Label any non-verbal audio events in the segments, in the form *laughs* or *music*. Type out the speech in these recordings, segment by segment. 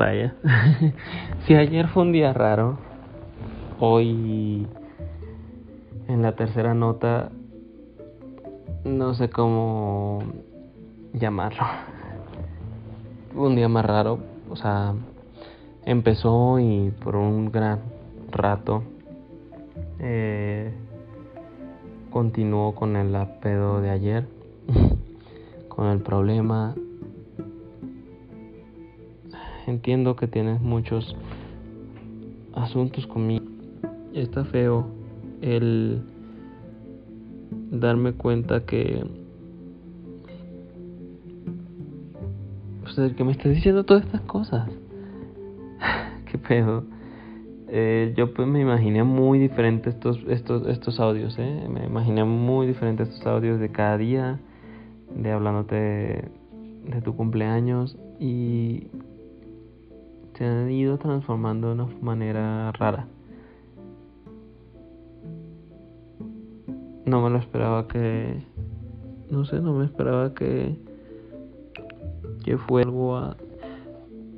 Vaya. *laughs* si ayer fue un día raro, hoy en la tercera nota no sé cómo llamarlo. *laughs* Un día más raro, o sea, empezó y por un gran rato eh, continuó con el apedo de ayer, *laughs* con el problema. Entiendo que tienes muchos asuntos conmigo. Está feo el darme cuenta que pues el que me estás diciendo todas estas cosas. *laughs* Qué pedo. Eh, yo pues me imaginé muy diferente estos estos estos audios eh. Me imaginé muy diferente estos audios de cada día de hablándote de tu cumpleaños y se han ido transformando de una manera rara. No me lo esperaba que no sé no me esperaba que que fue algo a,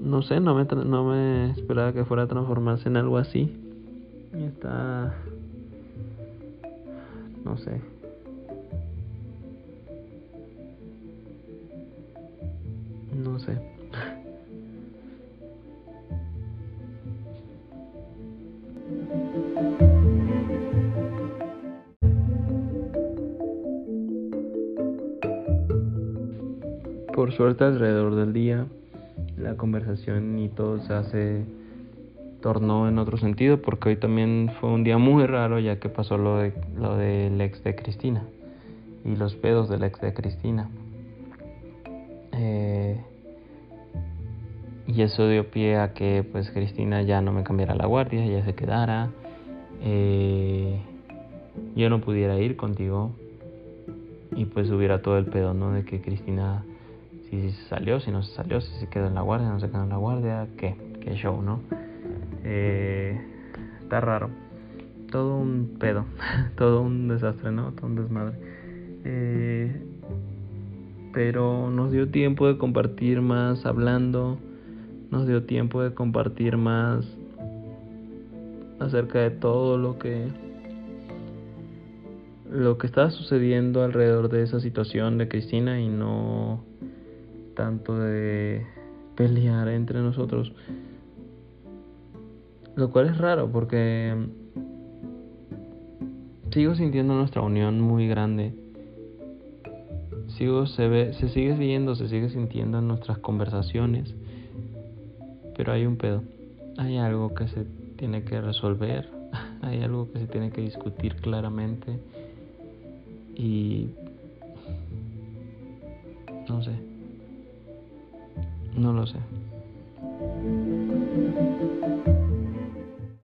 no sé no me no me esperaba que fuera a transformarse en algo así. Y está no sé Por suerte alrededor del día la conversación y todo se hace tornó en otro sentido porque hoy también fue un día muy raro ya que pasó lo de lo del ex de Cristina y los pedos del ex de Cristina. Eh, y eso dio pie a que pues Cristina ya no me cambiara la guardia ya se quedara. Eh, yo no pudiera ir contigo y pues hubiera todo el pedo no de que Cristina si se salió, si no se salió, si se quedó en la guardia, no se quedó en la guardia, qué, qué show, ¿no? Eh, está raro. Todo un pedo, *laughs* todo un desastre, ¿no? Todo un desmadre. Eh, pero nos dio tiempo de compartir más hablando, nos dio tiempo de compartir más acerca de todo lo que lo que estaba sucediendo alrededor de esa situación de Cristina y no tanto de pelear entre nosotros. Lo cual es raro porque sigo sintiendo nuestra unión muy grande. Sigo, se, ve, se sigue viendo, se sigue sintiendo en nuestras conversaciones. Pero hay un pedo. Hay algo que se tiene que resolver. *laughs* Hay algo que se tiene que discutir claramente. Y... No sé. No lo sé.